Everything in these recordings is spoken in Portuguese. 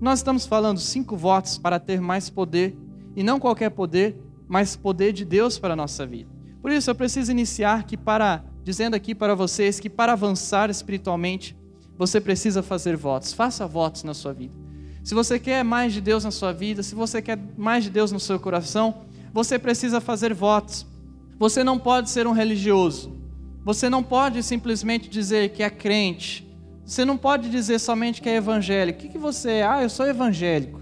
nós estamos falando cinco votos para ter mais poder, e não qualquer poder, mas poder de Deus para a nossa vida. Por isso eu preciso iniciar que para dizendo aqui para vocês que para avançar espiritualmente, você precisa fazer votos. Faça votos na sua vida. Se você quer mais de Deus na sua vida, se você quer mais de Deus no seu coração, você precisa fazer votos. Você não pode ser um religioso. Você não pode simplesmente dizer que é crente. Você não pode dizer somente que é evangélico. O que, que você é? Ah, eu sou evangélico.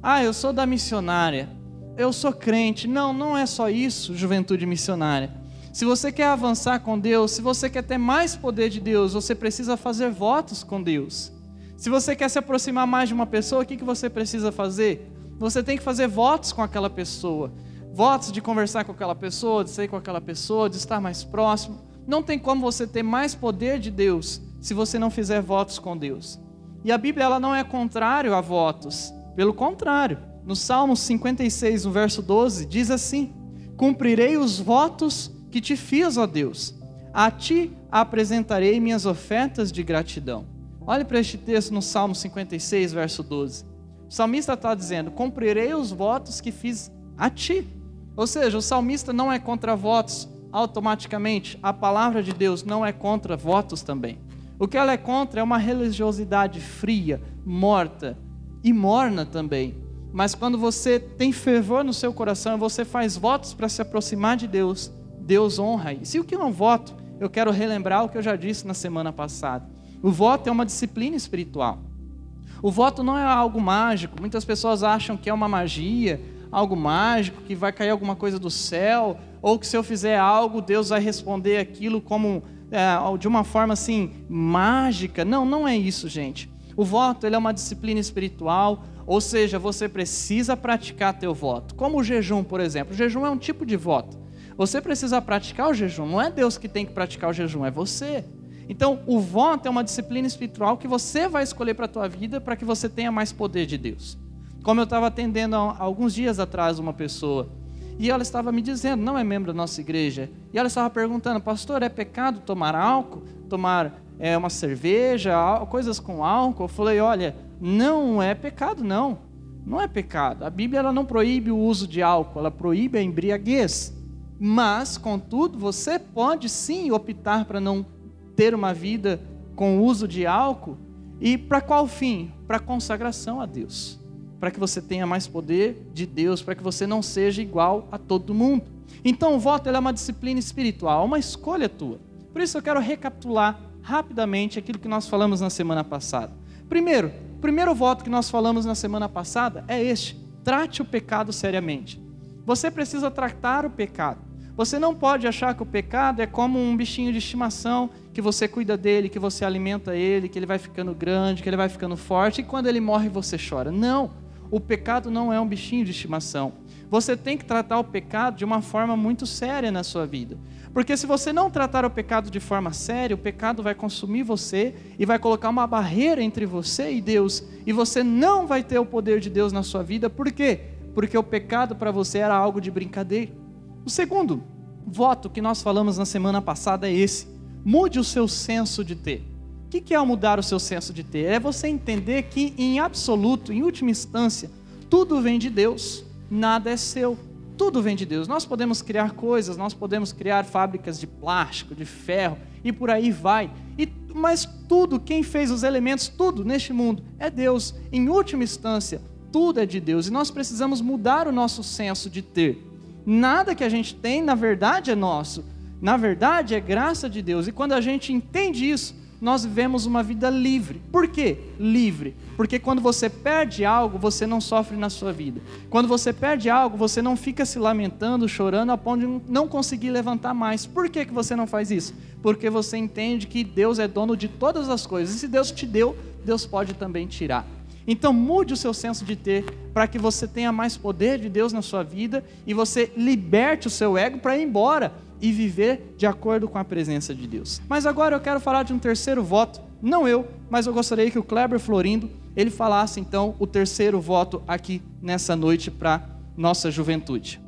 Ah, eu sou da missionária. Eu sou crente. Não, não é só isso, juventude missionária. Se você quer avançar com Deus, se você quer ter mais poder de Deus, você precisa fazer votos com Deus. Se você quer se aproximar mais de uma pessoa, o que, que você precisa fazer? Você tem que fazer votos com aquela pessoa. Votos de conversar com aquela pessoa, de sair com aquela pessoa, de estar mais próximo. Não tem como você ter mais poder de Deus se você não fizer votos com Deus. E a Bíblia ela não é contrário a votos. Pelo contrário, no Salmo 56, no verso 12, diz assim: Cumprirei os votos que te fiz, ó Deus. A ti apresentarei minhas ofertas de gratidão. Olhe para este texto no Salmo 56, verso 12. O salmista está dizendo: Cumprirei os votos que fiz a ti. Ou seja, o salmista não é contra votos automaticamente. A palavra de Deus não é contra votos também. O que ela é contra é uma religiosidade fria, morta e morna também. Mas quando você tem fervor no seu coração, você faz votos para se aproximar de Deus, Deus honra. E o que um voto? Eu quero relembrar o que eu já disse na semana passada. O voto é uma disciplina espiritual. O voto não é algo mágico. Muitas pessoas acham que é uma magia, algo mágico, que vai cair alguma coisa do céu, ou que se eu fizer algo, Deus vai responder aquilo como de uma forma assim mágica. Não, não é isso, gente. O voto ele é uma disciplina espiritual, ou seja, você precisa praticar teu voto. Como o jejum, por exemplo. O jejum é um tipo de voto. Você precisa praticar o jejum. Não é Deus que tem que praticar o jejum, é você. Então, o voto é uma disciplina espiritual que você vai escolher para a tua vida para que você tenha mais poder de Deus. Como eu estava atendendo alguns dias atrás uma pessoa, e ela estava me dizendo, não é membro da nossa igreja, e ela estava perguntando, pastor, é pecado tomar álcool, tomar é, uma cerveja, coisas com álcool? Eu falei, olha, não é pecado, não. Não é pecado. A Bíblia ela não proíbe o uso de álcool, ela proíbe a embriaguez. Mas, contudo, você pode sim optar para não ter uma vida com uso de álcool. E para qual fim? Para consagração a Deus. Para que você tenha mais poder de Deus, para que você não seja igual a todo mundo. Então, o voto é uma disciplina espiritual, uma escolha tua. Por isso, eu quero recapitular rapidamente aquilo que nós falamos na semana passada. Primeiro, o primeiro voto que nós falamos na semana passada é este: trate o pecado seriamente. Você precisa tratar o pecado. Você não pode achar que o pecado é como um bichinho de estimação, que você cuida dele, que você alimenta ele, que ele vai ficando grande, que ele vai ficando forte, e quando ele morre você chora. Não, o pecado não é um bichinho de estimação. Você tem que tratar o pecado de uma forma muito séria na sua vida. Porque se você não tratar o pecado de forma séria, o pecado vai consumir você e vai colocar uma barreira entre você e Deus, e você não vai ter o poder de Deus na sua vida. Por quê? Porque o pecado para você era algo de brincadeira. O segundo voto que nós falamos na semana passada é esse: mude o seu senso de ter. O que é mudar o seu senso de ter? É você entender que, em absoluto, em última instância, tudo vem de Deus, nada é seu. Tudo vem de Deus. Nós podemos criar coisas, nós podemos criar fábricas de plástico, de ferro e por aí vai. E, mas tudo, quem fez os elementos, tudo neste mundo é Deus. Em última instância, tudo é de Deus e nós precisamos mudar o nosso senso de ter. Nada que a gente tem, na verdade, é nosso. Na verdade, é graça de Deus. E quando a gente entende isso, nós vivemos uma vida livre. Por quê? Livre. Porque quando você perde algo, você não sofre na sua vida. Quando você perde algo, você não fica se lamentando, chorando, a ponto de não conseguir levantar mais. Por que, que você não faz isso? Porque você entende que Deus é dono de todas as coisas. E se Deus te deu, Deus pode também tirar. Então mude o seu senso de ter para que você tenha mais poder de Deus na sua vida e você liberte o seu ego para ir embora e viver de acordo com a presença de Deus. Mas agora eu quero falar de um terceiro voto, não eu, mas eu gostaria que o Kleber Florindo ele falasse então o terceiro voto aqui nessa noite para nossa juventude.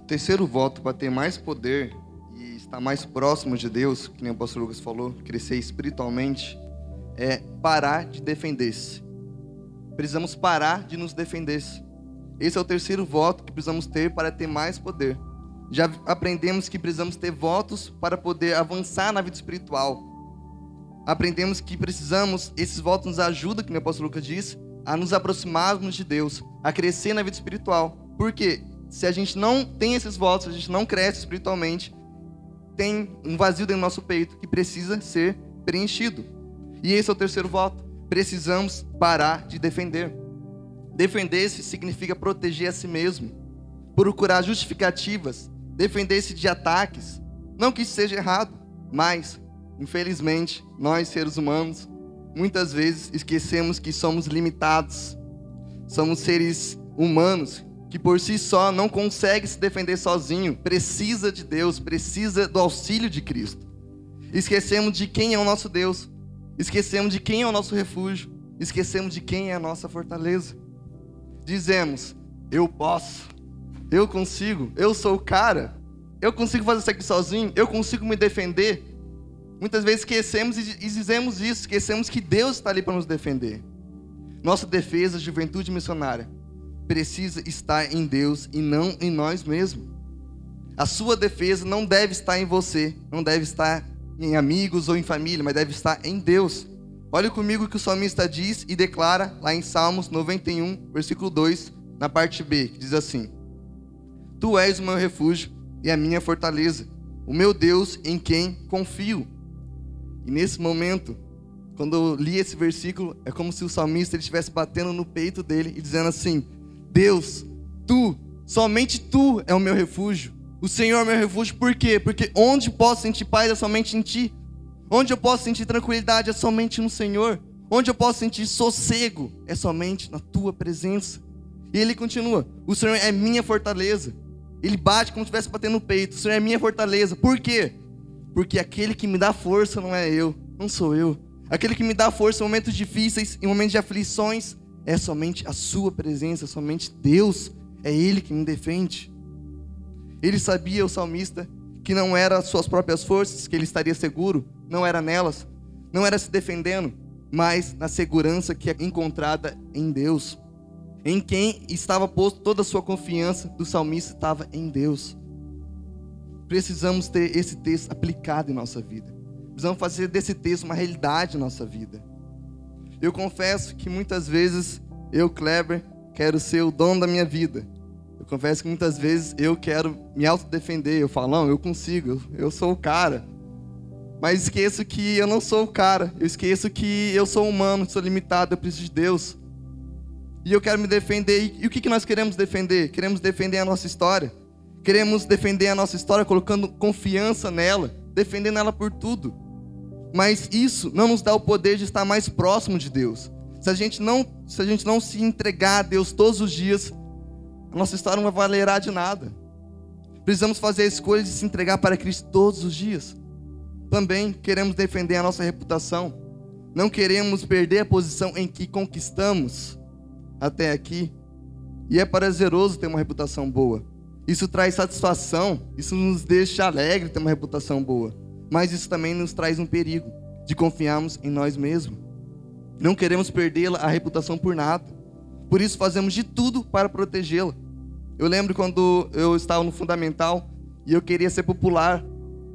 O terceiro voto para ter mais poder e estar mais próximo de Deus, que nem o pastor Lucas falou, crescer espiritualmente, é parar de defender-se precisamos parar de nos defender. Esse é o terceiro voto que precisamos ter para ter mais poder. Já aprendemos que precisamos ter votos para poder avançar na vida espiritual. Aprendemos que precisamos, esses votos nos ajudam, como o apóstolo Lucas disse, a nos aproximarmos de Deus, a crescer na vida espiritual. Porque se a gente não tem esses votos, se a gente não cresce espiritualmente, tem um vazio dentro do nosso peito que precisa ser preenchido. E esse é o terceiro voto. Precisamos parar de defender. Defender-se significa proteger a si mesmo, procurar justificativas, defender-se de ataques. Não que isso seja errado, mas, infelizmente, nós seres humanos, muitas vezes esquecemos que somos limitados. Somos seres humanos que por si só não consegue se defender sozinho, precisa de Deus, precisa do auxílio de Cristo. Esquecemos de quem é o nosso Deus, esquecemos de quem é o nosso refúgio, esquecemos de quem é a nossa fortaleza. Dizemos: Eu posso, eu consigo, eu sou o cara, eu consigo fazer isso aqui sozinho, eu consigo me defender. Muitas vezes esquecemos e dizemos isso, esquecemos que Deus está ali para nos defender. Nossa defesa, juventude missionária, precisa estar em Deus e não em nós mesmos. A sua defesa não deve estar em você, não deve estar em amigos ou em família, mas deve estar em Deus. Olha comigo o que o salmista diz e declara lá em Salmos 91, versículo 2, na parte B, que diz assim: Tu és o meu refúgio e a minha fortaleza, o meu Deus em quem confio. E nesse momento, quando eu li esse versículo, é como se o salmista ele estivesse batendo no peito dele e dizendo assim: Deus, tu, somente tu é o meu refúgio. O Senhor é meu refúgio, por quê? Porque onde posso sentir paz é somente em ti. Onde eu posso sentir tranquilidade é somente no Senhor. Onde eu posso sentir sossego é somente na tua presença. E ele continua: O Senhor é minha fortaleza. Ele bate como se estivesse batendo no peito. O Senhor é minha fortaleza. Por quê? Porque aquele que me dá força não é eu, não sou eu. Aquele que me dá força em momentos difíceis, em momentos de aflições, é somente a Sua presença, somente Deus, é Ele que me defende. Ele sabia, o salmista, que não era as suas próprias forças, que ele estaria seguro, não era nelas, não era se defendendo, mas na segurança que é encontrada em Deus. Em quem estava posto toda a sua confiança do salmista estava em Deus. Precisamos ter esse texto aplicado em nossa vida. Precisamos fazer desse texto uma realidade em nossa vida. Eu confesso que muitas vezes eu, Kleber, quero ser o dono da minha vida. Eu confesso que muitas vezes eu quero me autodefender. Eu falo, não, eu consigo, eu sou o cara. Mas esqueço que eu não sou o cara. Eu esqueço que eu sou humano, sou limitado, eu preciso de Deus. E eu quero me defender. E o que nós queremos defender? Queremos defender a nossa história. Queremos defender a nossa história colocando confiança nela, defendendo ela por tudo. Mas isso não nos dá o poder de estar mais próximo de Deus. Se a gente não, se a gente não se entregar a Deus todos os dias, a nossa história não vai valer de nada. Precisamos fazer a escolha de se entregar para Cristo todos os dias. Também queremos defender a nossa reputação. Não queremos perder a posição em que conquistamos até aqui. E é prazeroso ter uma reputação boa. Isso traz satisfação, isso nos deixa alegre ter uma reputação boa mas isso também nos traz um perigo de confiarmos em nós mesmos. Não queremos perdê-la, a reputação por nada. Por isso fazemos de tudo para protegê-la. Eu lembro quando eu estava no fundamental e eu queria ser popular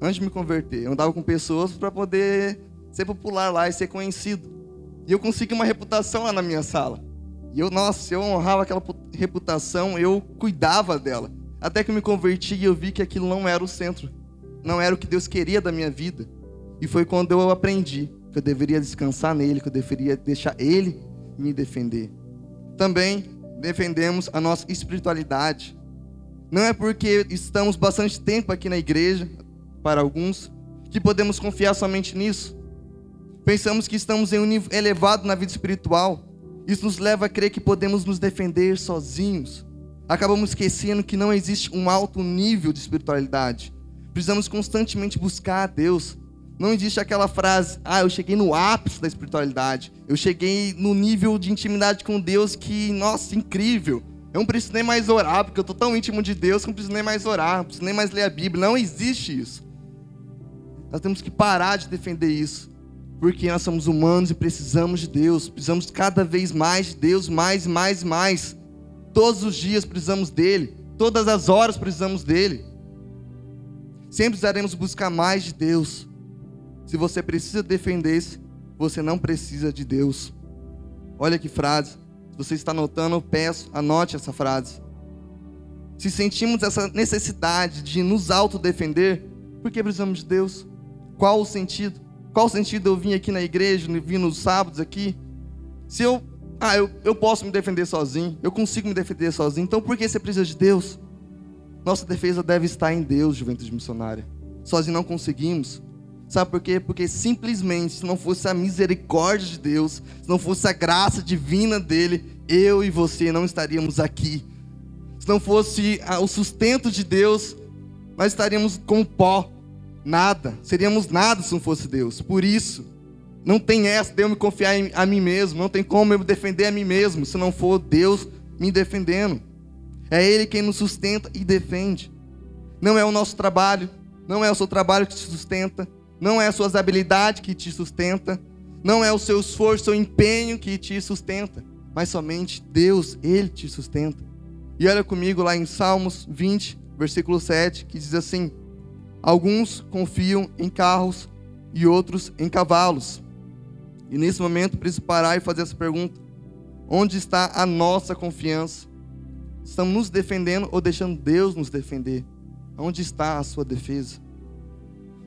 antes de me converter. Eu andava com pessoas para poder ser popular lá e ser conhecido. E eu consegui uma reputação lá na minha sala. E eu, nossa, eu honrava aquela reputação, eu cuidava dela. Até que eu me converti e eu vi que aquilo não era o centro não era o que Deus queria da minha vida. E foi quando eu aprendi que eu deveria descansar nele, que eu deveria deixar ele me defender. Também defendemos a nossa espiritualidade. Não é porque estamos bastante tempo aqui na igreja, para alguns, que podemos confiar somente nisso. Pensamos que estamos em um nível elevado na vida espiritual. Isso nos leva a crer que podemos nos defender sozinhos. Acabamos esquecendo que não existe um alto nível de espiritualidade. Precisamos constantemente buscar a Deus. Não existe aquela frase, ah, eu cheguei no ápice da espiritualidade. Eu cheguei no nível de intimidade com Deus que, nossa, incrível. Eu não preciso nem mais orar, porque eu estou tão íntimo de Deus que não preciso nem mais orar, não preciso nem mais ler a Bíblia. Não existe isso. Nós temos que parar de defender isso. Porque nós somos humanos e precisamos de Deus, precisamos cada vez mais de Deus, mais, mais, mais. Todos os dias precisamos dele, todas as horas precisamos dele. Sempre precisaremos buscar mais de Deus. Se você precisa defender-se, você não precisa de Deus. Olha que frase. Se você está anotando, eu peço, anote essa frase. Se sentimos essa necessidade de nos autodefender, por que precisamos de Deus? Qual o sentido? Qual o sentido eu vir aqui na igreja, vir nos sábados aqui? Se eu, ah, eu, eu posso me defender sozinho, eu consigo me defender sozinho, então por que você precisa de Deus? Nossa defesa deve estar em Deus, juventude missionária. Sozinho não conseguimos. Sabe por quê? Porque simplesmente, se não fosse a misericórdia de Deus, se não fosse a graça divina dele, eu e você não estaríamos aqui. Se não fosse o sustento de Deus, nós estaríamos com pó, nada. Seríamos nada se não fosse Deus. Por isso, não tem essa de eu me confiar em, a mim mesmo, não tem como eu me defender a mim mesmo, se não for Deus me defendendo. É Ele quem nos sustenta e defende. Não é o nosso trabalho, não é o seu trabalho que te sustenta, não é as suas habilidades que te sustenta, não é o seu esforço, seu empenho que te sustenta, mas somente Deus, Ele te sustenta. E olha comigo lá em Salmos 20, versículo 7, que diz assim: Alguns confiam em carros e outros em cavalos. E nesse momento preciso parar e fazer essa pergunta: Onde está a nossa confiança? Estamos nos defendendo ou deixando Deus nos defender? Onde está a sua defesa?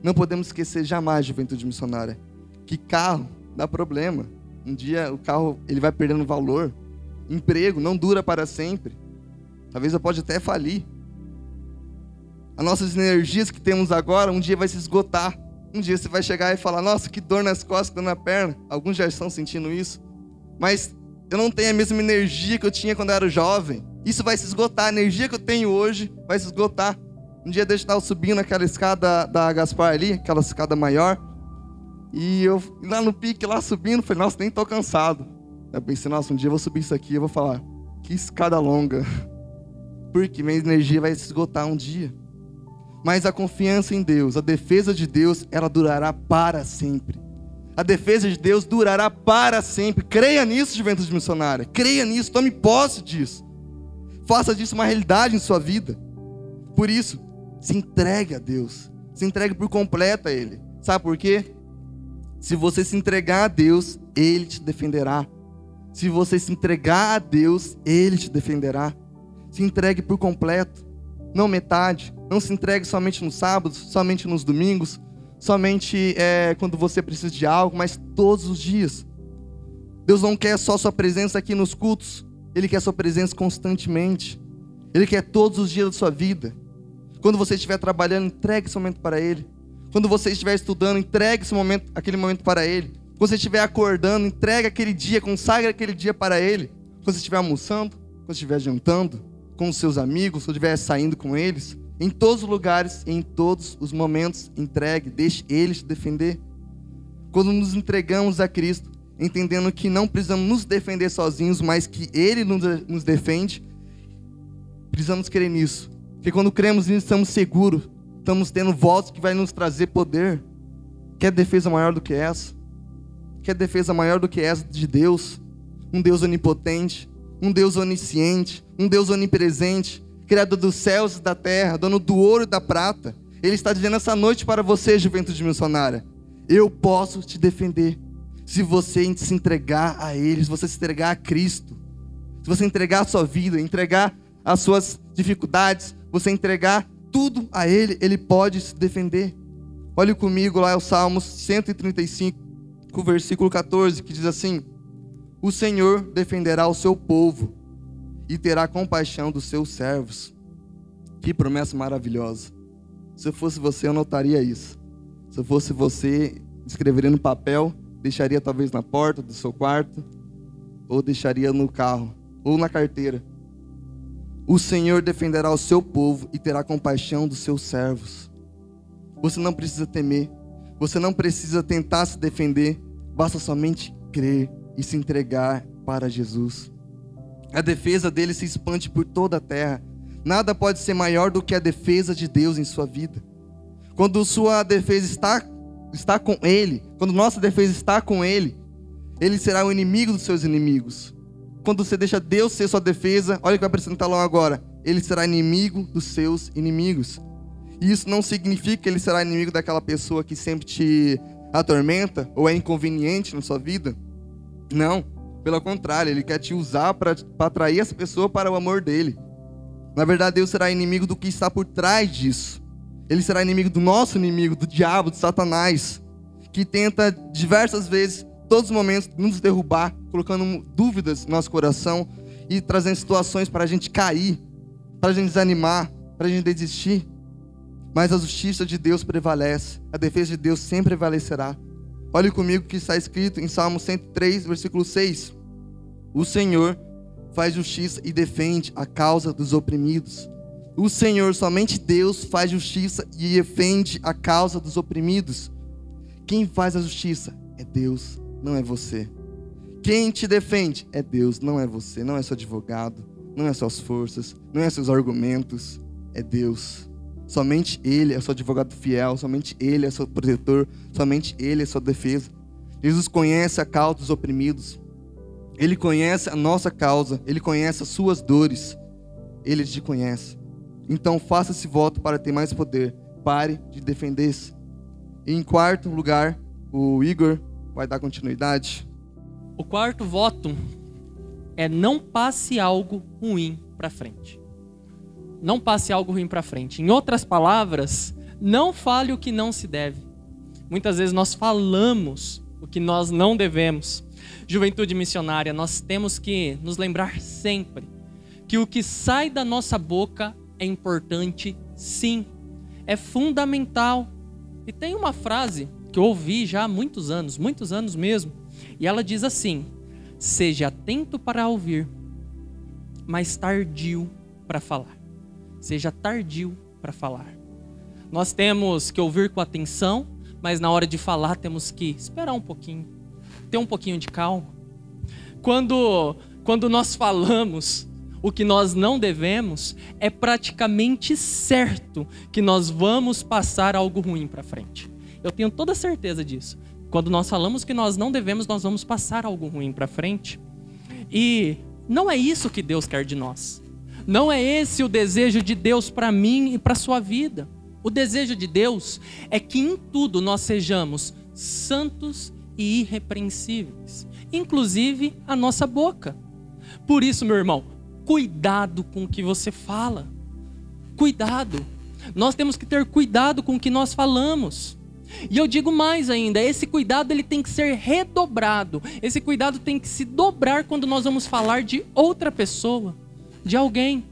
Não podemos esquecer jamais, juventude missionária, que carro dá problema. Um dia o carro ele vai perdendo valor. Emprego não dura para sempre. Talvez eu pode até falir. As nossas energias que temos agora, um dia vai se esgotar. Um dia você vai chegar e falar: Nossa, que dor nas costas, dor na perna. Alguns já estão sentindo isso. Mas eu não tenho a mesma energia que eu tinha quando eu era jovem. Isso vai se esgotar. A energia que eu tenho hoje vai se esgotar. Um dia eu estava subindo aquela escada da Gaspar ali, aquela escada maior. E eu lá no pique, lá subindo, falei, nossa, nem tô cansado. Eu pensei, nossa, um dia eu vou subir isso aqui, eu vou falar, que escada longa. Porque minha energia vai se esgotar um dia. Mas a confiança em Deus, a defesa de Deus, ela durará para sempre. A defesa de Deus durará para sempre. Creia nisso, juventude missionária. Creia nisso, tome posse disso. Faça disso uma realidade em sua vida. Por isso, se entregue a Deus. Se entregue por completo a Ele. Sabe por quê? Se você se entregar a Deus, Ele te defenderá. Se você se entregar a Deus, Ele te defenderá. Se entregue por completo, não metade. Não se entregue somente nos sábados, somente nos domingos, somente é, quando você precisa de algo, mas todos os dias. Deus não quer só sua presença aqui nos cultos, Ele quer sua presença constantemente. Ele quer todos os dias da sua vida. Quando você estiver trabalhando, entregue esse momento para Ele. Quando você estiver estudando, entregue esse momento, aquele momento para Ele. Quando você estiver acordando, entregue aquele dia, consagre aquele dia para Ele. Quando você estiver almoçando, quando estiver jantando com seus amigos, quando estiver saindo com eles, em todos os lugares, em todos os momentos, entregue, deixe Ele te defender. Quando nos entregamos a Cristo, entendendo que não precisamos nos defender sozinhos, mas que Ele nos defende, precisamos crer nisso porque quando cremos nisso, estamos seguros. Estamos tendo votos que vai nos trazer poder. Quer defesa maior do que essa? Quer defesa maior do que essa de Deus? Um Deus onipotente, um Deus onisciente, um Deus onipresente, Criador dos céus e da terra, dono do ouro e da prata. Ele está dizendo essa noite para você, juventude missionária: Eu posso te defender. Se você se entregar a Ele, se você se entregar a Cristo, se você entregar a sua vida, entregar as suas dificuldades, você entregar tudo a Ele, Ele pode se defender. Olhe comigo lá o Salmos 135, o versículo 14, que diz assim: O Senhor defenderá o seu povo e terá compaixão dos seus servos. Que promessa maravilhosa. Se eu fosse você, eu notaria isso. Se eu fosse você, escreveria no papel, deixaria talvez na porta do seu quarto, ou deixaria no carro, ou na carteira. O Senhor defenderá o seu povo e terá compaixão dos seus servos. Você não precisa temer, você não precisa tentar se defender, basta somente crer e se entregar para Jesus. A defesa dele se expande por toda a terra. Nada pode ser maior do que a defesa de Deus em sua vida. Quando sua defesa está está com ele, quando nossa defesa está com ele, ele será o inimigo dos seus inimigos. Quando você deixa Deus ser sua defesa, olha o que vai apresentar lá agora. Ele será inimigo dos seus inimigos. E isso não significa que ele será inimigo daquela pessoa que sempre te atormenta ou é inconveniente na sua vida. Não. Pelo contrário, ele quer te usar para atrair essa pessoa para o amor dele. Na verdade, Deus será inimigo do que está por trás disso. Ele será inimigo do nosso inimigo, do diabo, de Satanás, que tenta diversas vezes, todos os momentos, nos derrubar, colocando dúvidas no nosso coração e trazendo situações para a gente cair, para a gente desanimar, para a gente desistir. Mas a justiça de Deus prevalece, a defesa de Deus sempre prevalecerá. Olhe comigo que está escrito em Salmo 103, versículo 6. O Senhor faz justiça e defende a causa dos oprimidos. O Senhor, somente Deus, faz justiça e defende a causa dos oprimidos. Quem faz a justiça é Deus, não é você. Quem te defende é Deus, não é você, não é seu advogado, não é suas forças, não é seus argumentos, é Deus. Somente Ele é seu advogado fiel, somente Ele é seu protetor, somente Ele é sua defesa. Jesus conhece a causa dos oprimidos. Ele conhece a nossa causa, ele conhece as suas dores. Ele te conhece. Então faça esse voto para ter mais poder. Pare de defender-se. Em quarto lugar, o Igor vai dar continuidade. O quarto voto é não passe algo ruim para frente. Não passe algo ruim para frente. Em outras palavras, não fale o que não se deve. Muitas vezes nós falamos o que nós não devemos. Juventude missionária, nós temos que nos lembrar sempre que o que sai da nossa boca é importante, sim, é fundamental. E tem uma frase que eu ouvi já há muitos anos, muitos anos mesmo, e ela diz assim: seja atento para ouvir, mas tardio para falar. Seja tardio para falar. Nós temos que ouvir com atenção, mas na hora de falar temos que esperar um pouquinho ter um pouquinho de calma. Quando, quando nós falamos o que nós não devemos, é praticamente certo que nós vamos passar algo ruim para frente. Eu tenho toda certeza disso. Quando nós falamos que nós não devemos, nós vamos passar algo ruim para frente. E não é isso que Deus quer de nós. Não é esse o desejo de Deus para mim e para sua vida. O desejo de Deus é que em tudo nós sejamos santos e irrepreensíveis, inclusive a nossa boca. Por isso, meu irmão, cuidado com o que você fala. Cuidado. Nós temos que ter cuidado com o que nós falamos. E eu digo mais ainda, esse cuidado ele tem que ser redobrado. Esse cuidado tem que se dobrar quando nós vamos falar de outra pessoa, de alguém.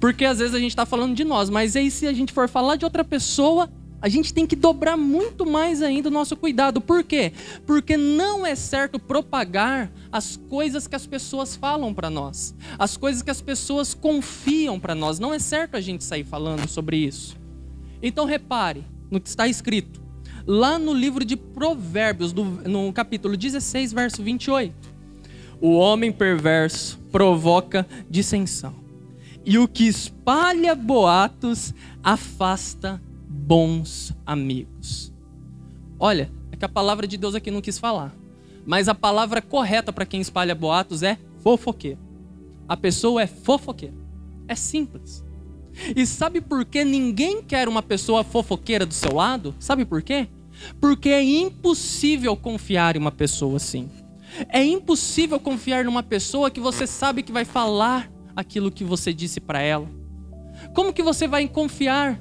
Porque às vezes a gente está falando de nós, mas aí se a gente for falar de outra pessoa, a gente tem que dobrar muito mais ainda o nosso cuidado. Por quê? Porque não é certo propagar as coisas que as pessoas falam para nós, as coisas que as pessoas confiam para nós. Não é certo a gente sair falando sobre isso. Então repare no que está escrito lá no livro de Provérbios, no capítulo 16, verso 28. O homem perverso provoca dissensão, e o que espalha boatos afasta bons amigos. Olha, é que a palavra de Deus aqui não quis falar. Mas a palavra correta para quem espalha boatos é fofoqueiro. A pessoa é fofoqueira. É simples. E sabe por que ninguém quer uma pessoa fofoqueira do seu lado? Sabe por quê? Porque é impossível confiar em uma pessoa assim. É impossível confiar numa pessoa que você sabe que vai falar aquilo que você disse para ela. Como que você vai confiar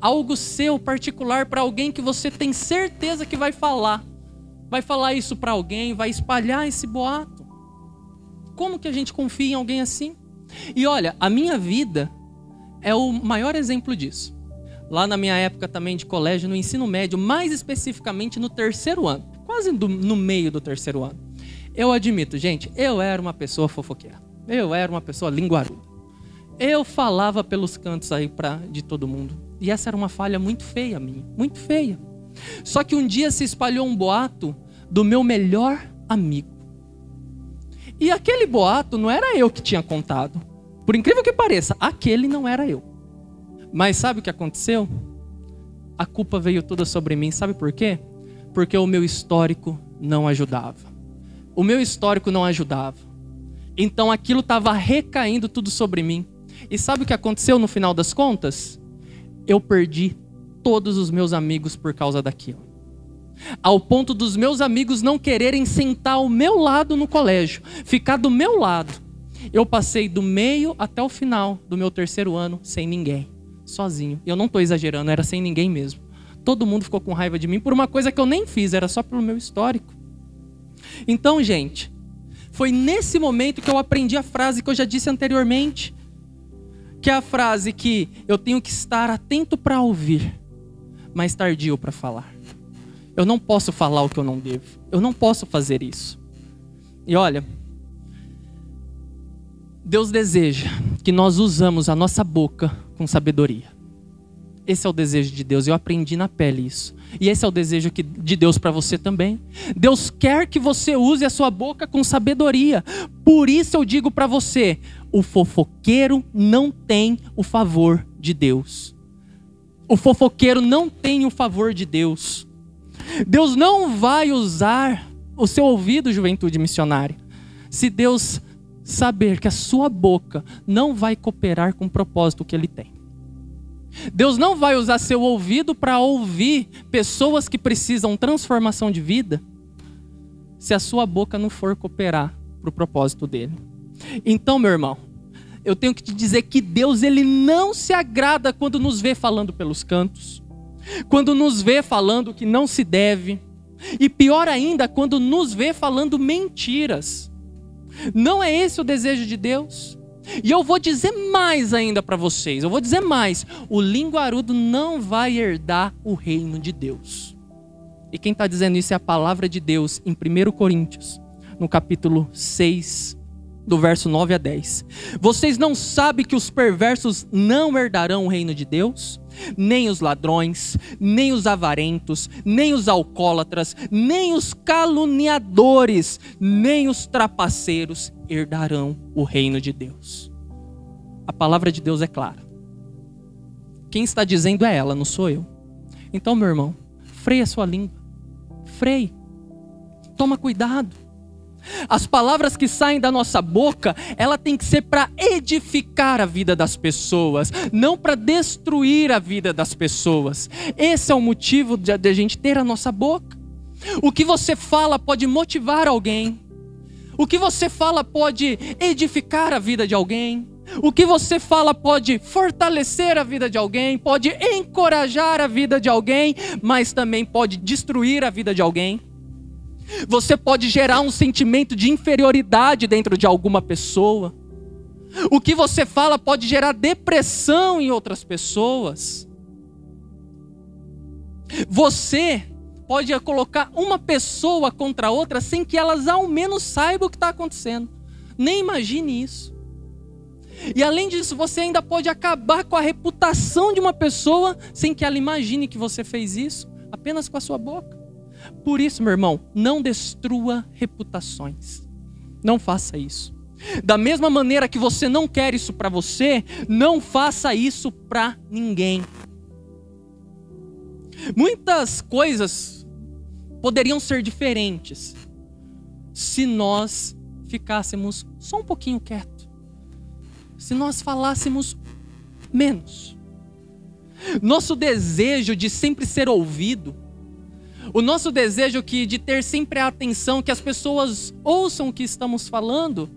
algo seu particular para alguém que você tem certeza que vai falar. Vai falar isso para alguém, vai espalhar esse boato. Como que a gente confia em alguém assim? E olha, a minha vida é o maior exemplo disso. Lá na minha época também de colégio, no ensino médio, mais especificamente no terceiro ano, quase do, no meio do terceiro ano. Eu admito, gente, eu era uma pessoa fofoqueira. Eu era uma pessoa linguaruda. Eu falava pelos cantos aí pra, de todo mundo. E essa era uma falha muito feia minha, muito feia. Só que um dia se espalhou um boato do meu melhor amigo. E aquele boato não era eu que tinha contado. Por incrível que pareça, aquele não era eu. Mas sabe o que aconteceu? a culpa veio toda sobre mim. Sabe por quê? Porque o meu histórico não ajudava. O meu histórico não ajudava. Então aquilo estava recaindo tudo sobre mim. E sabe o que aconteceu no final das contas? Eu perdi todos os meus amigos por causa daquilo. Ao ponto dos meus amigos não quererem sentar ao meu lado no colégio, ficar do meu lado. Eu passei do meio até o final do meu terceiro ano sem ninguém, sozinho. Eu não estou exagerando, era sem ninguém mesmo. Todo mundo ficou com raiva de mim por uma coisa que eu nem fiz, era só pelo meu histórico. Então, gente, foi nesse momento que eu aprendi a frase que eu já disse anteriormente, que é a frase que eu tenho que estar atento para ouvir, mas tardio para falar. Eu não posso falar o que eu não devo. Eu não posso fazer isso. E olha, Deus deseja que nós usamos a nossa boca com sabedoria. Esse é o desejo de Deus. Eu aprendi na pele isso. E esse é o desejo de Deus para você também. Deus quer que você use a sua boca com sabedoria. Por isso eu digo para você: o fofoqueiro não tem o favor de Deus. O fofoqueiro não tem o favor de Deus. Deus não vai usar o seu ouvido, juventude missionária, se Deus saber que a sua boca não vai cooperar com o propósito que ele tem. Deus não vai usar seu ouvido para ouvir pessoas que precisam transformação de vida, se a sua boca não for cooperar para o propósito dele. Então, meu irmão, eu tenho que te dizer que Deus ele não se agrada quando nos vê falando pelos cantos quando nos vê falando que não se deve, e pior ainda, quando nos vê falando mentiras. Não é esse o desejo de Deus? E eu vou dizer mais ainda para vocês, eu vou dizer mais: o linguarudo não vai herdar o reino de Deus. E quem está dizendo isso é a palavra de Deus em 1 Coríntios, no capítulo 6, do verso 9 a 10. Vocês não sabem que os perversos não herdarão o reino de Deus? Nem os ladrões, nem os avarentos, nem os alcoólatras, nem os caluniadores, nem os trapaceiros herdarão o reino de Deus. A palavra de Deus é clara. Quem está dizendo é ela, não sou eu. Então, meu irmão, freia a sua língua. Freie. Toma cuidado. As palavras que saem da nossa boca, ela tem que ser para edificar a vida das pessoas, não para destruir a vida das pessoas. Esse é o motivo de a gente ter a nossa boca. O que você fala pode motivar alguém. O que você fala pode edificar a vida de alguém. O que você fala pode fortalecer a vida de alguém, pode encorajar a vida de alguém, mas também pode destruir a vida de alguém. Você pode gerar um sentimento de inferioridade dentro de alguma pessoa. O que você fala pode gerar depressão em outras pessoas. Você pode colocar uma pessoa contra outra sem que elas ao menos saibam o que está acontecendo. Nem imagine isso. E além disso, você ainda pode acabar com a reputação de uma pessoa sem que ela imagine que você fez isso, apenas com a sua boca. Por isso, meu irmão, não destrua reputações. Não faça isso. Da mesma maneira que você não quer isso para você, não faça isso para ninguém. Muitas coisas poderiam ser diferentes se nós ficássemos só um pouquinho quieto. Se nós falássemos menos. Nosso desejo de sempre ser ouvido o nosso desejo que de ter sempre a atenção que as pessoas ouçam o que estamos falando,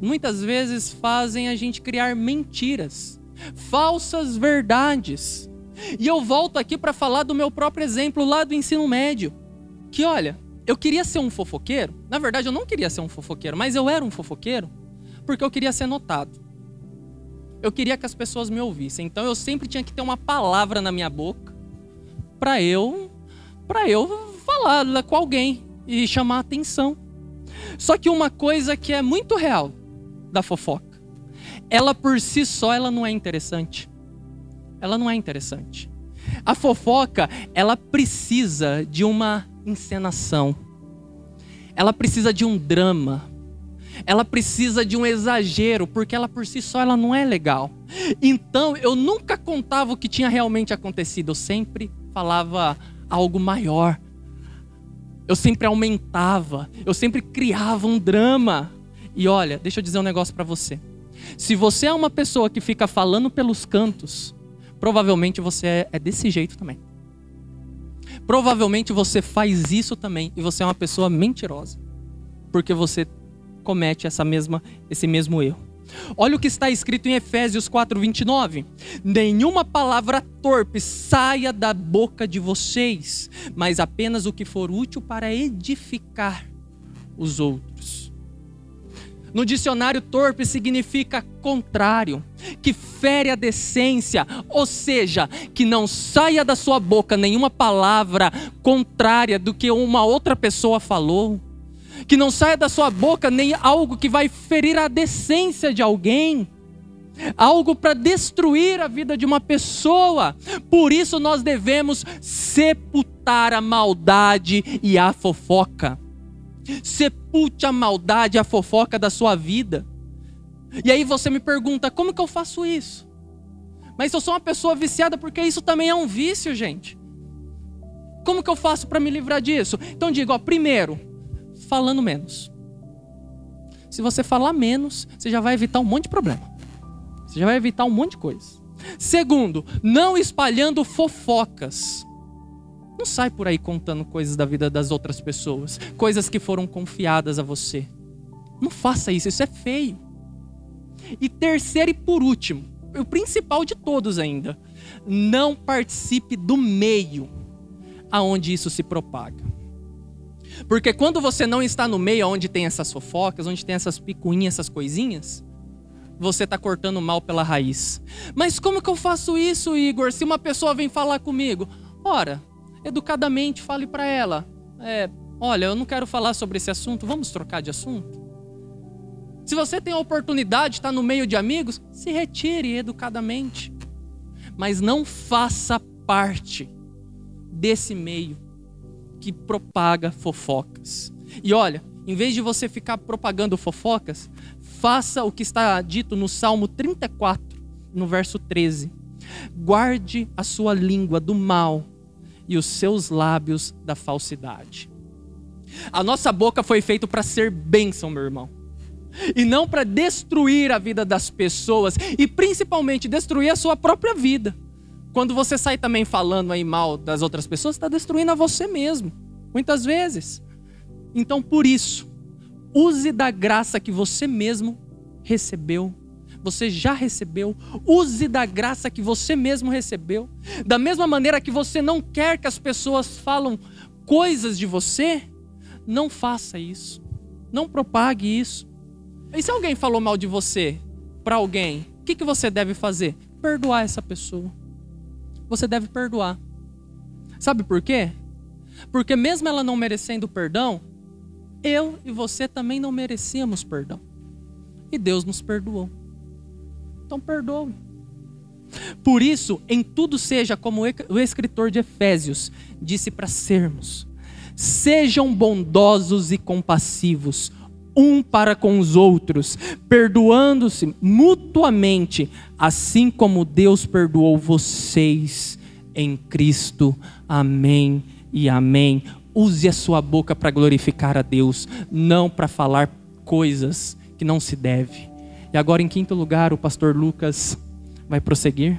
muitas vezes fazem a gente criar mentiras, falsas verdades. E eu volto aqui para falar do meu próprio exemplo lá do ensino médio, que olha, eu queria ser um fofoqueiro. Na verdade, eu não queria ser um fofoqueiro, mas eu era um fofoqueiro porque eu queria ser notado. Eu queria que as pessoas me ouvissem. Então eu sempre tinha que ter uma palavra na minha boca para eu para eu falar com alguém e chamar atenção. Só que uma coisa que é muito real da fofoca, ela por si só ela não é interessante. Ela não é interessante. A fofoca, ela precisa de uma encenação. Ela precisa de um drama. Ela precisa de um exagero, porque ela por si só ela não é legal. Então, eu nunca contava o que tinha realmente acontecido, eu sempre falava algo maior. Eu sempre aumentava, eu sempre criava um drama. E olha, deixa eu dizer um negócio para você. Se você é uma pessoa que fica falando pelos cantos, provavelmente você é, é desse jeito também. Provavelmente você faz isso também e você é uma pessoa mentirosa, porque você comete essa mesma, esse mesmo erro. Olha o que está escrito em Efésios 4:29. Nenhuma palavra torpe saia da boca de vocês, mas apenas o que for útil para edificar os outros. No dicionário, torpe significa contrário, que fere a decência, ou seja, que não saia da sua boca nenhuma palavra contrária do que uma outra pessoa falou, que não saia da sua boca nem algo que vai ferir a decência de alguém, algo para destruir a vida de uma pessoa. Por isso nós devemos sepultar a maldade e a fofoca sepulte a maldade, a fofoca da sua vida. E aí você me pergunta, como que eu faço isso? Mas eu sou uma pessoa viciada porque isso também é um vício, gente. Como que eu faço para me livrar disso? Então digo, ó, primeiro, falando menos. Se você falar menos, você já vai evitar um monte de problema. Você já vai evitar um monte de coisa. Segundo, não espalhando fofocas. Não sai por aí contando coisas da vida das outras pessoas, coisas que foram confiadas a você. Não faça isso, isso é feio. E terceiro e por último, o principal de todos ainda, não participe do meio aonde isso se propaga. Porque quando você não está no meio onde tem essas fofocas, onde tem essas picuinhas, essas coisinhas, você está cortando mal pela raiz. Mas como que eu faço isso, Igor? Se uma pessoa vem falar comigo, ora, educadamente fale para ela: é, olha, eu não quero falar sobre esse assunto, vamos trocar de assunto? Se você tem a oportunidade de estar no meio de amigos, se retire educadamente. Mas não faça parte desse meio que propaga fofocas. E olha, em vez de você ficar propagando fofocas, faça o que está dito no Salmo 34, no verso 13. Guarde a sua língua do mal e os seus lábios da falsidade. A nossa boca foi feita para ser bênção, meu irmão. E não para destruir a vida das pessoas e principalmente destruir a sua própria vida. Quando você sai também falando aí mal das outras pessoas, está destruindo a você mesmo, muitas vezes. Então, por isso, use da graça que você mesmo recebeu você já recebeu. Use da graça que você mesmo recebeu. Da mesma maneira que você não quer que as pessoas falam coisas de você, não faça isso. Não propague isso. E se alguém falou mal de você para alguém, o que, que você deve fazer? Perdoar essa pessoa. Você deve perdoar. Sabe por quê? Porque mesmo ela não merecendo perdão, eu e você também não merecíamos perdão. E Deus nos perdoou. Então perdoe. Por isso, em tudo seja como o escritor de Efésios disse para sermos. Sejam bondosos e compassivos, um para com os outros, perdoando-se mutuamente, assim como Deus perdoou vocês em Cristo. Amém e amém. Use a sua boca para glorificar a Deus, não para falar coisas que não se deve. E agora, em quinto lugar, o pastor Lucas vai prosseguir.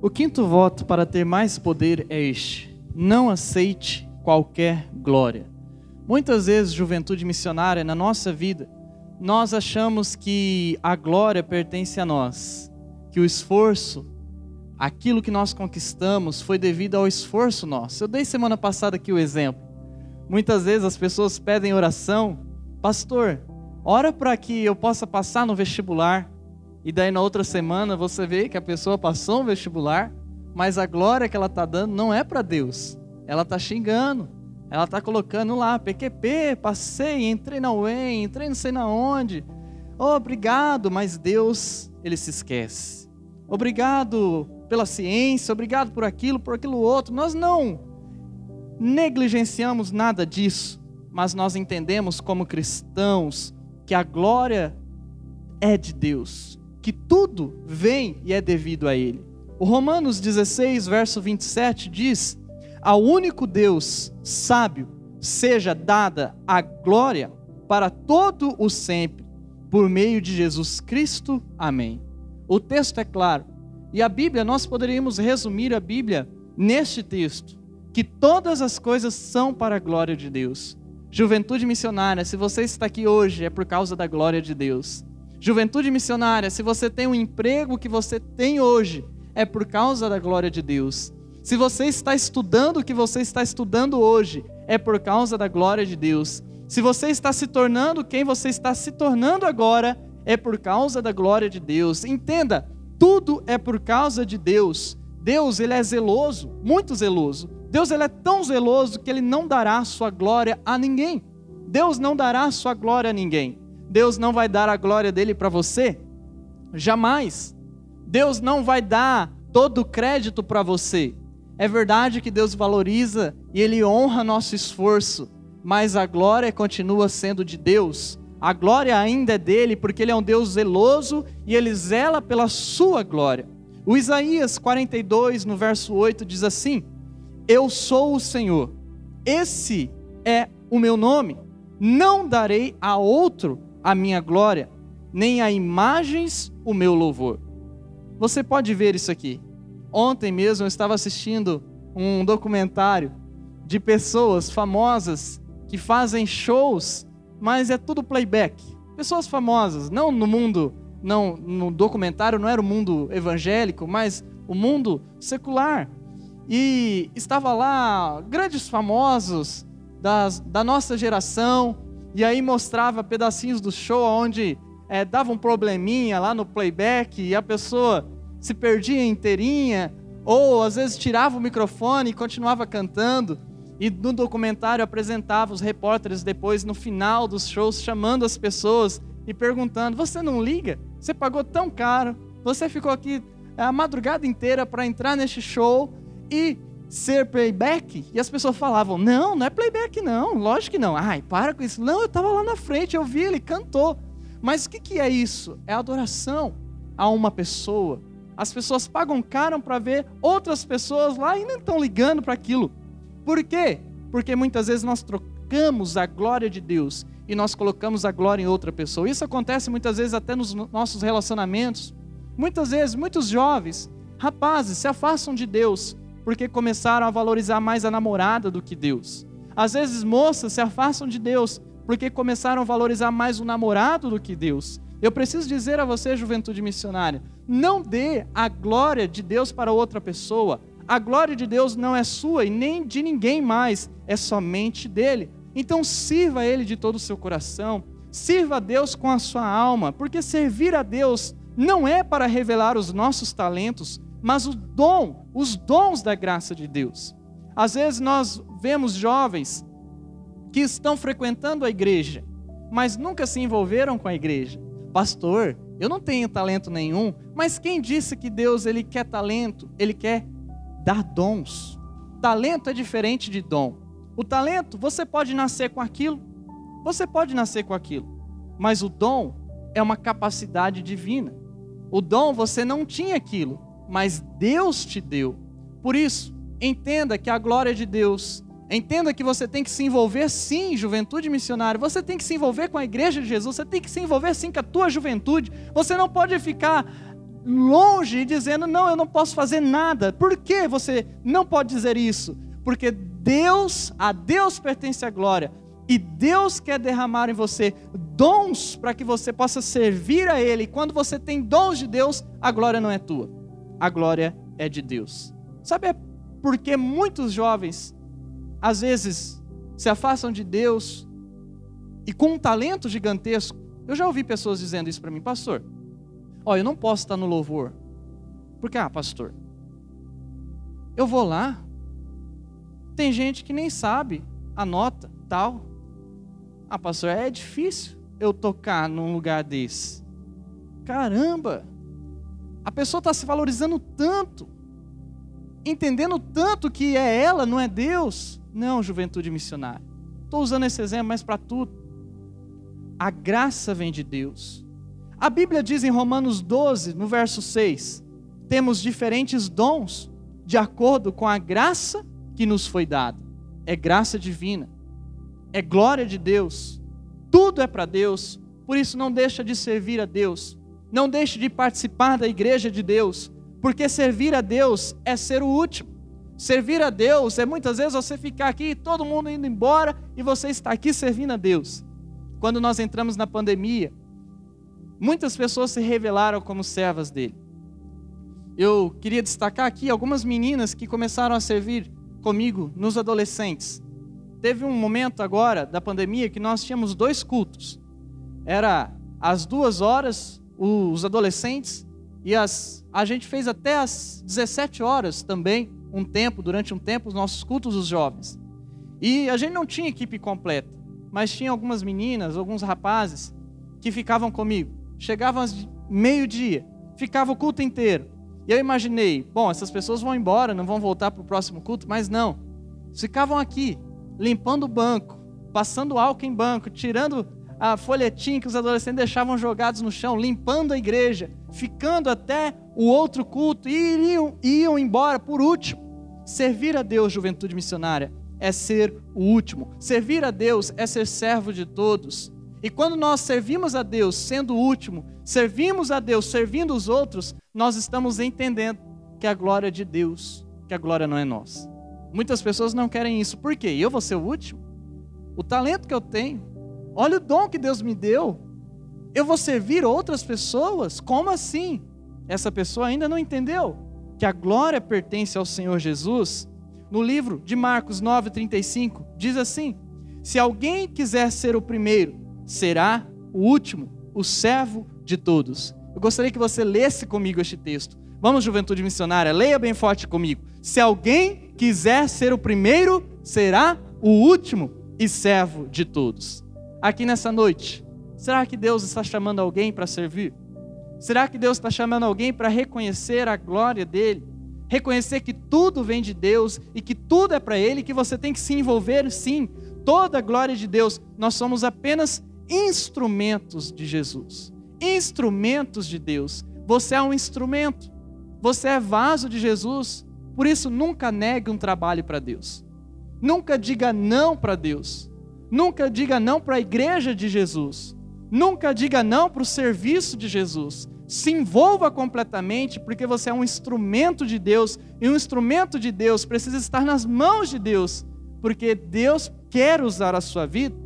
O quinto voto para ter mais poder é este: não aceite qualquer glória. Muitas vezes, juventude missionária, na nossa vida, nós achamos que a glória pertence a nós, que o esforço, aquilo que nós conquistamos, foi devido ao esforço nosso. Eu dei semana passada aqui o exemplo. Muitas vezes as pessoas pedem oração, pastor, Ora para que eu possa passar no vestibular. E daí na outra semana você vê que a pessoa passou no vestibular, mas a glória que ela está dando não é para Deus. Ela está xingando. Ela está colocando lá, PQP, passei, entrei na UEM, entrei não sei na onde. Oh, obrigado, mas Deus, ele se esquece. Obrigado pela ciência, obrigado por aquilo, por aquilo outro. Nós não negligenciamos nada disso, mas nós entendemos como cristãos que a glória é de Deus, que tudo vem e é devido a Ele. O Romanos 16, verso 27 diz: ao único Deus sábio, seja dada a glória para todo o sempre, por meio de Jesus Cristo. Amém. O texto é claro. E a Bíblia, nós poderíamos resumir a Bíblia neste texto, que todas as coisas são para a glória de Deus. Juventude missionária, se você está aqui hoje, é por causa da glória de Deus. Juventude missionária, se você tem o emprego que você tem hoje, é por causa da glória de Deus. Se você está estudando o que você está estudando hoje, é por causa da glória de Deus. Se você está se tornando quem você está se tornando agora, é por causa da glória de Deus. Entenda, tudo é por causa de Deus. Deus, ele é zeloso, muito zeloso. Deus, ele é tão zeloso que ele não dará sua glória a ninguém. Deus não dará sua glória a ninguém. Deus não vai dar a glória dele para você? Jamais. Deus não vai dar todo o crédito para você. É verdade que Deus valoriza e Ele honra nosso esforço, mas a glória continua sendo de Deus. A glória ainda é dele, porque Ele é um Deus zeloso e Ele zela pela sua glória. O Isaías 42, no verso 8, diz assim: Eu sou o Senhor, esse é o meu nome, não darei a outro a minha glória, nem a imagens o meu louvor. Você pode ver isso aqui. Ontem mesmo eu estava assistindo um documentário de pessoas famosas que fazem shows, mas é tudo playback. Pessoas famosas, não no mundo, não no documentário não era o mundo evangélico, mas o mundo secular. E estava lá grandes famosos das, da nossa geração, e aí mostrava pedacinhos do show onde é, dava um probleminha lá no playback e a pessoa se perdia inteirinha, ou às vezes tirava o microfone e continuava cantando. E no documentário apresentava os repórteres depois, no final dos shows, chamando as pessoas e perguntando: Você não liga? Você pagou tão caro, você ficou aqui a madrugada inteira para entrar neste show e ser playback? E as pessoas falavam: Não, não é playback, não, lógico que não. Ai, para com isso. Não, eu estava lá na frente, eu vi, ele cantou. Mas o que, que é isso? É adoração a uma pessoa as pessoas pagam caro para ver outras pessoas lá e não estão ligando para aquilo. Por quê? Porque muitas vezes nós trocamos a glória de Deus e nós colocamos a glória em outra pessoa. Isso acontece muitas vezes até nos nossos relacionamentos. Muitas vezes, muitos jovens, rapazes, se afastam de Deus porque começaram a valorizar mais a namorada do que Deus. Às vezes, moças se afastam de Deus porque começaram a valorizar mais o namorado do que Deus. Eu preciso dizer a você, juventude missionária, não dê a glória de Deus para outra pessoa. A glória de Deus não é sua e nem de ninguém mais, é somente dele. Então sirva ele de todo o seu coração, sirva a Deus com a sua alma, porque servir a Deus não é para revelar os nossos talentos, mas o dom, os dons da graça de Deus. Às vezes nós vemos jovens que estão frequentando a igreja, mas nunca se envolveram com a igreja. Pastor, eu não tenho talento nenhum, mas quem disse que Deus ele quer talento? Ele quer dar dons. Talento é diferente de dom. O talento, você pode nascer com aquilo, você pode nascer com aquilo, mas o dom é uma capacidade divina. O dom você não tinha aquilo, mas Deus te deu. Por isso, entenda que a glória de Deus Entenda que você tem que se envolver sim, juventude missionária. Você tem que se envolver com a igreja de Jesus. Você tem que se envolver sim com a tua juventude. Você não pode ficar longe dizendo, não, eu não posso fazer nada. Por que você não pode dizer isso? Porque Deus, a Deus pertence a glória. E Deus quer derramar em você dons para que você possa servir a Ele. E quando você tem dons de Deus, a glória não é tua. A glória é de Deus. Sabe por que muitos jovens às vezes se afastam de Deus e com um talento gigantesco. Eu já ouvi pessoas dizendo isso para mim, pastor. Ó, eu não posso estar no louvor. Porque, ah, pastor, eu vou lá, tem gente que nem sabe a nota, tal. Ah, pastor, é difícil eu tocar num lugar desse. Caramba! A pessoa está se valorizando tanto, entendendo tanto que é ela, não é Deus. Não, juventude missionária. Estou usando esse exemplo, mas para tudo. A graça vem de Deus. A Bíblia diz em Romanos 12, no verso 6, temos diferentes dons de acordo com a graça que nos foi dada. É graça divina, é glória de Deus, tudo é para Deus, por isso não deixa de servir a Deus, não deixe de participar da igreja de Deus, porque servir a Deus é ser o último. Servir a Deus é muitas vezes você ficar aqui, todo mundo indo embora e você está aqui servindo a Deus. Quando nós entramos na pandemia, muitas pessoas se revelaram como servas dele. Eu queria destacar aqui algumas meninas que começaram a servir comigo nos adolescentes. Teve um momento agora da pandemia que nós tínhamos dois cultos. Era às duas horas, os adolescentes, e as, a gente fez até às 17 horas também um tempo, durante um tempo, os nossos cultos dos jovens. E a gente não tinha equipe completa, mas tinha algumas meninas, alguns rapazes que ficavam comigo. Chegavam meio-dia, ficava o culto inteiro. E eu imaginei, bom, essas pessoas vão embora, não vão voltar para o próximo culto, mas não. Ficavam aqui, limpando o banco, passando álcool em banco, tirando a folhetim que os adolescentes deixavam jogados no chão, limpando a igreja, ficando até o outro culto e iriam, iam embora por último. Servir a Deus, juventude missionária, é ser o último. Servir a Deus é ser servo de todos. E quando nós servimos a Deus sendo o último, servimos a Deus servindo os outros, nós estamos entendendo que a glória é de Deus, que a glória não é nossa. Muitas pessoas não querem isso. Por quê? Eu vou ser o último? O talento que eu tenho, Olha o dom que Deus me deu. Eu vou servir outras pessoas? Como assim? Essa pessoa ainda não entendeu que a glória pertence ao Senhor Jesus. No livro de Marcos 9:35 diz assim: Se alguém quiser ser o primeiro, será o último, o servo de todos. Eu gostaria que você lesse comigo este texto. Vamos, juventude missionária, leia bem forte comigo. Se alguém quiser ser o primeiro, será o último e servo de todos aqui nessa noite? Será que Deus está chamando alguém para servir? Será que Deus está chamando alguém para reconhecer a glória dele? Reconhecer que tudo vem de Deus e que tudo é para Ele, que você tem que se envolver sim. Toda a glória de Deus, nós somos apenas instrumentos de Jesus. Instrumentos de Deus. Você é um instrumento. Você é vaso de Jesus. Por isso, nunca negue um trabalho para Deus. Nunca diga não para Deus. Nunca diga não para a igreja de Jesus. Nunca diga não para o serviço de Jesus. Se envolva completamente, porque você é um instrumento de Deus, e um instrumento de Deus precisa estar nas mãos de Deus, porque Deus quer usar a sua vida.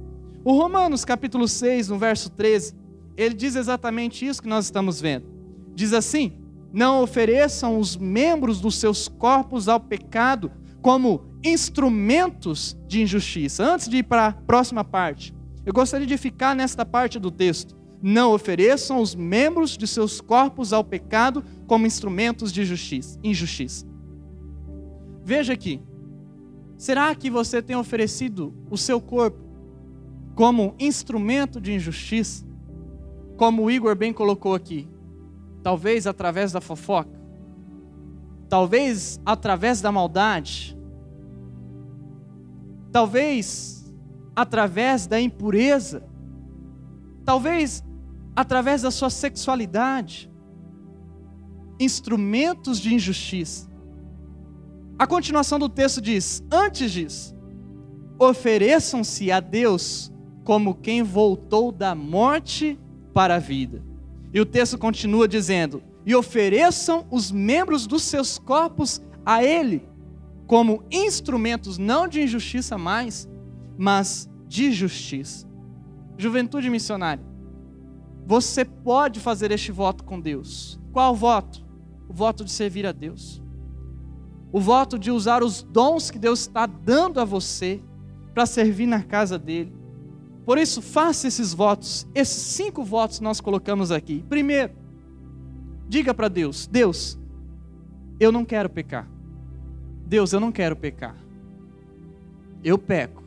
O Romanos capítulo 6, no verso 13, ele diz exatamente isso que nós estamos vendo. Diz assim: Não ofereçam os membros dos seus corpos ao pecado como instrumentos de injustiça. Antes de ir para a próxima parte, eu gostaria de ficar nesta parte do texto. Não ofereçam os membros de seus corpos ao pecado como instrumentos de justiça, injustiça. Veja aqui. Será que você tem oferecido o seu corpo como instrumento de injustiça? Como o Igor bem colocou aqui. Talvez através da fofoca. Talvez através da maldade talvez através da impureza, talvez através da sua sexualidade, instrumentos de injustiça. A continuação do texto diz: Antes disso, ofereçam-se a Deus como quem voltou da morte para a vida. E o texto continua dizendo: E ofereçam os membros dos seus corpos a Ele como instrumentos não de injustiça mais, mas de justiça. Juventude missionária, você pode fazer este voto com Deus. Qual voto? O voto de servir a Deus. O voto de usar os dons que Deus está dando a você para servir na casa dele. Por isso, faça esses votos. Esses cinco votos nós colocamos aqui. Primeiro, diga para Deus: Deus, eu não quero pecar. Deus, eu não quero pecar. Eu peco,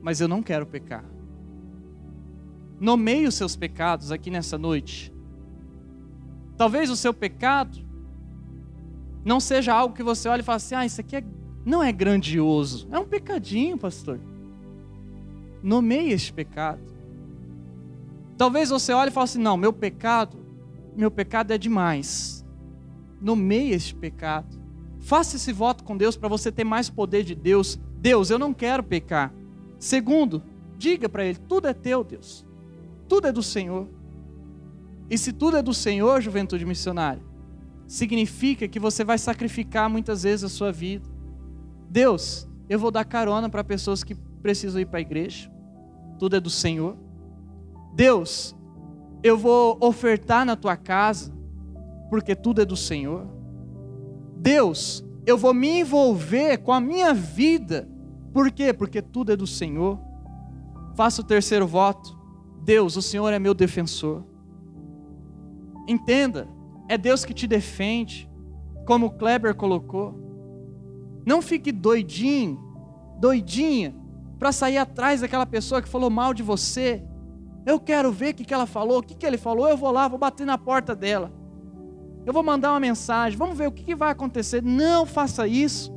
mas eu não quero pecar. Nomeie os seus pecados aqui nessa noite. Talvez o seu pecado não seja algo que você olhe e fale assim: ah, isso aqui é, não é grandioso. É um pecadinho, pastor. Nomeie este pecado. Talvez você olhe e fale assim: não, meu pecado, meu pecado é demais. Nomeie este pecado. Faça esse voto com Deus para você ter mais poder de Deus. Deus, eu não quero pecar. Segundo, diga para Ele: tudo é teu, Deus. Tudo é do Senhor. E se tudo é do Senhor, juventude missionária, significa que você vai sacrificar muitas vezes a sua vida. Deus, eu vou dar carona para pessoas que precisam ir para a igreja. Tudo é do Senhor. Deus, eu vou ofertar na tua casa, porque tudo é do Senhor. Deus, eu vou me envolver com a minha vida, por quê? Porque tudo é do Senhor. Faça o terceiro voto. Deus, o Senhor é meu defensor. Entenda, é Deus que te defende, como o Kleber colocou. Não fique doidinho, doidinha, para sair atrás daquela pessoa que falou mal de você. Eu quero ver o que, que ela falou, o que, que ele falou, eu vou lá, vou bater na porta dela. Eu vou mandar uma mensagem, vamos ver o que, que vai acontecer. Não faça isso.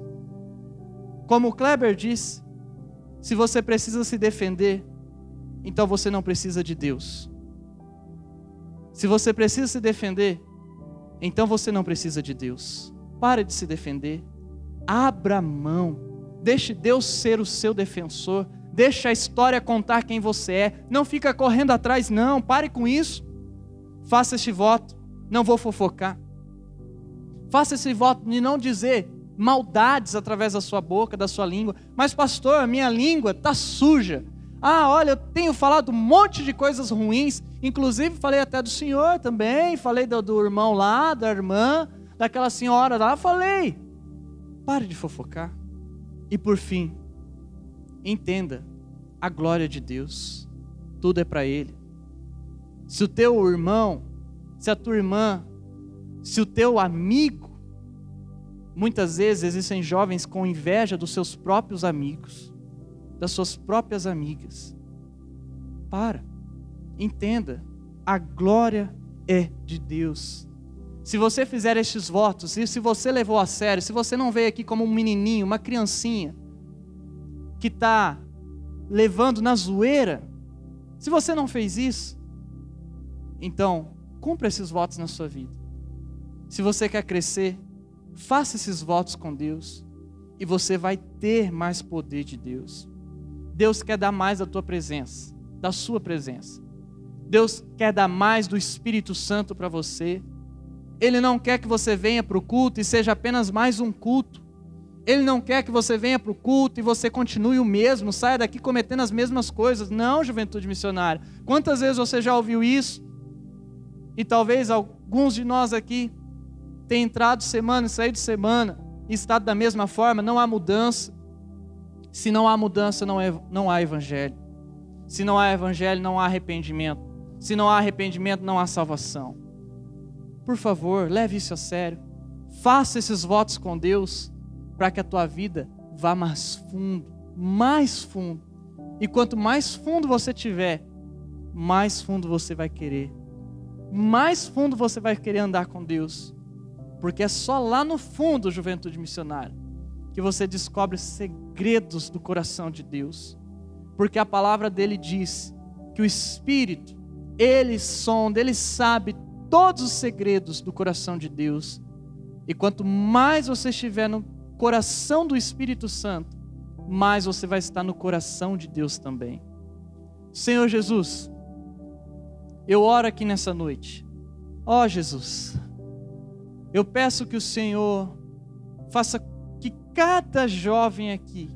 Como o Kleber disse, se você precisa se defender, então você não precisa de Deus. Se você precisa se defender, então você não precisa de Deus. Pare de se defender. Abra mão. Deixe Deus ser o seu defensor. Deixe a história contar quem você é. Não fica correndo atrás, não. Pare com isso. Faça este voto. Não vou fofocar. Faça esse voto de não dizer maldades através da sua boca, da sua língua. Mas, pastor, a minha língua está suja. Ah, olha, eu tenho falado um monte de coisas ruins, inclusive falei até do senhor também, falei do, do irmão lá, da irmã, daquela senhora lá, falei. Pare de fofocar. E por fim, entenda a glória de Deus. Tudo é para Ele. Se o teu irmão, se a tua irmã, se o teu amigo, muitas vezes existem jovens com inveja dos seus próprios amigos das suas próprias amigas. Para, entenda, a glória é de Deus. Se você fizer estes votos, e se você levou a sério, se você não veio aqui como um menininho, uma criancinha, que está levando na zoeira, se você não fez isso, então cumpra esses votos na sua vida. Se você quer crescer, faça esses votos com Deus e você vai ter mais poder de Deus. Deus quer dar mais da tua presença, da sua presença. Deus quer dar mais do Espírito Santo para você. Ele não quer que você venha para o culto e seja apenas mais um culto. Ele não quer que você venha para o culto e você continue o mesmo, saia daqui cometendo as mesmas coisas. Não, juventude missionária. Quantas vezes você já ouviu isso? E talvez alguns de nós aqui tenham entrado semana e saído semana e estado da mesma forma, não há mudança. Se não há mudança, não, é, não há evangelho. Se não há evangelho, não há arrependimento. Se não há arrependimento, não há salvação. Por favor, leve isso a sério. Faça esses votos com Deus para que a tua vida vá mais fundo, mais fundo. E quanto mais fundo você tiver, mais fundo você vai querer. Mais fundo você vai querer andar com Deus. Porque é só lá no fundo, juventude missionária, que você descobre segredos do coração de Deus. Porque a palavra dele diz que o Espírito, ele sonda, ele sabe todos os segredos do coração de Deus. E quanto mais você estiver no coração do Espírito Santo, mais você vai estar no coração de Deus também. Senhor Jesus, eu oro aqui nessa noite. Ó oh, Jesus, eu peço que o Senhor faça cada jovem aqui,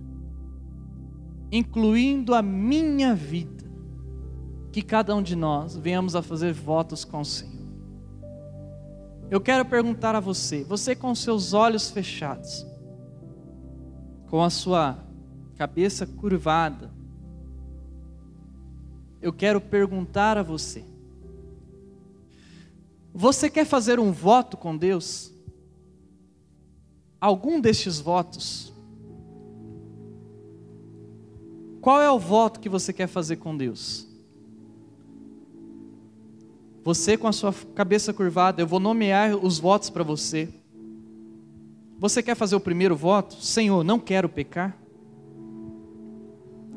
incluindo a minha vida, que cada um de nós venhamos a fazer votos com o Senhor. Eu quero perguntar a você, você com seus olhos fechados, com a sua cabeça curvada, eu quero perguntar a você: você quer fazer um voto com Deus? algum destes votos, qual é o voto que você quer fazer com Deus? Você com a sua cabeça curvada, eu vou nomear os votos para você. Você quer fazer o primeiro voto? Senhor, não quero pecar.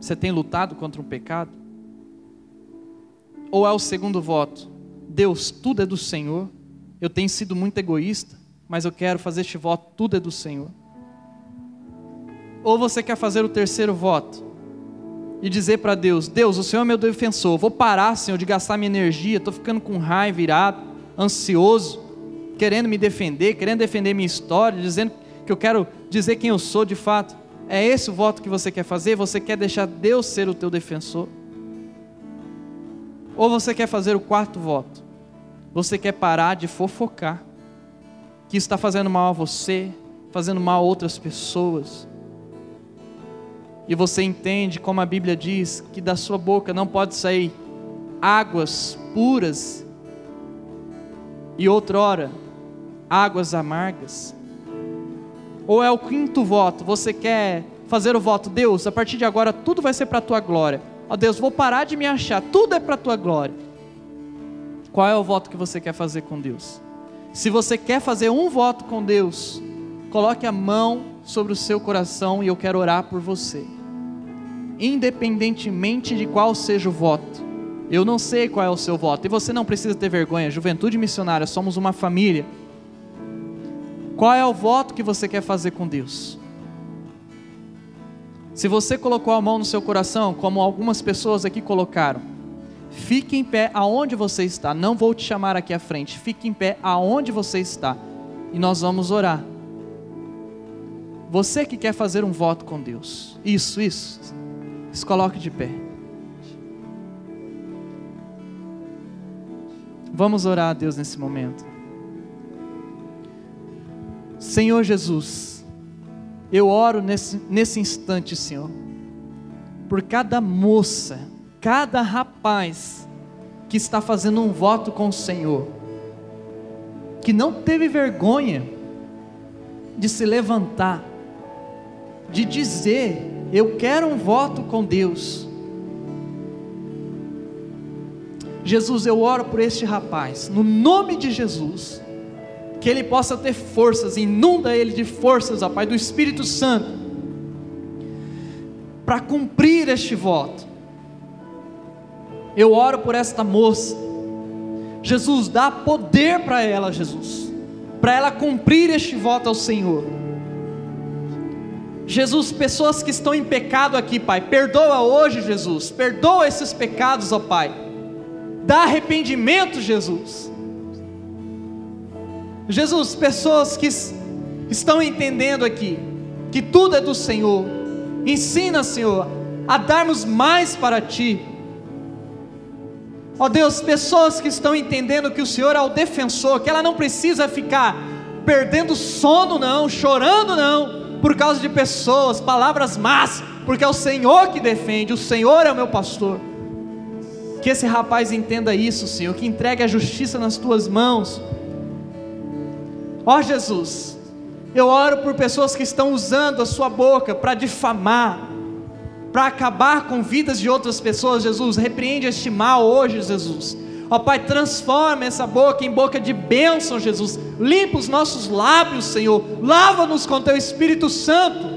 Você tem lutado contra um pecado? Ou é o segundo voto? Deus, tudo é do Senhor. Eu tenho sido muito egoísta mas eu quero fazer este voto, tudo é do Senhor. Ou você quer fazer o terceiro voto e dizer para Deus: Deus, o Senhor é meu defensor, vou parar, Senhor, de gastar minha energia, estou ficando com raiva, virado, ansioso, querendo me defender, querendo defender minha história, dizendo que eu quero dizer quem eu sou de fato. É esse o voto que você quer fazer? Você quer deixar Deus ser o teu defensor? Ou você quer fazer o quarto voto? Você quer parar de fofocar, que está fazendo mal a você, fazendo mal a outras pessoas. E você entende, como a Bíblia diz, que da sua boca não pode sair águas puras e outrora águas amargas. Ou é o quinto voto, você quer fazer o voto, Deus, a partir de agora tudo vai ser para a tua glória. Ó Deus, vou parar de me achar, tudo é para a tua glória. Qual é o voto que você quer fazer com Deus? Se você quer fazer um voto com Deus, coloque a mão sobre o seu coração e eu quero orar por você. Independentemente de qual seja o voto. Eu não sei qual é o seu voto e você não precisa ter vergonha. Juventude missionária, somos uma família. Qual é o voto que você quer fazer com Deus? Se você colocou a mão no seu coração, como algumas pessoas aqui colocaram, fique em pé aonde você está. Não vou te chamar aqui à frente. Fique em pé aonde você está. E nós vamos orar. Você que quer fazer um voto com Deus. Isso, isso. Se coloque de pé. Vamos orar a Deus nesse momento. Senhor Jesus, eu oro nesse, nesse instante, Senhor, por cada moça, cada rapaz que está fazendo um voto com o Senhor, que não teve vergonha de se levantar, de dizer: Eu quero um voto com Deus. Jesus, eu oro por este rapaz, no nome de Jesus que ele possa ter forças, inunda ele de forças, ó Pai, do Espírito Santo, para cumprir este voto. Eu oro por esta moça, Jesus, dá poder para ela, Jesus, para ela cumprir este voto ao Senhor. Jesus, pessoas que estão em pecado aqui, Pai, perdoa hoje, Jesus, perdoa esses pecados, ó Pai, dá arrependimento, Jesus Jesus, pessoas que estão entendendo aqui que tudo é do Senhor, ensina, Senhor, a darmos mais para Ti. Ó oh Deus, pessoas que estão entendendo que o Senhor é o defensor, que ela não precisa ficar perdendo sono, não, chorando, não, por causa de pessoas, palavras más, porque é o Senhor que defende, o Senhor é o meu pastor. Que esse rapaz entenda isso, Senhor, que entregue a justiça nas tuas mãos Ó oh, Jesus, eu oro por pessoas que estão usando a sua boca para difamar, para acabar com vidas de outras pessoas, Jesus. Repreende este mal hoje, Jesus. Ó oh, Pai, transforma essa boca em boca de bênção, Jesus. Limpa os nossos lábios, Senhor. Lava-nos com teu Espírito Santo.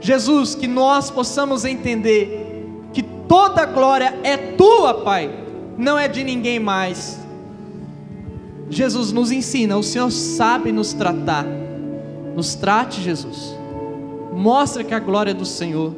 Jesus, que nós possamos entender que toda glória é tua, Pai, não é de ninguém mais. Jesus nos ensina, o Senhor sabe nos tratar. Nos trate, Jesus. Mostra que a glória é do Senhor.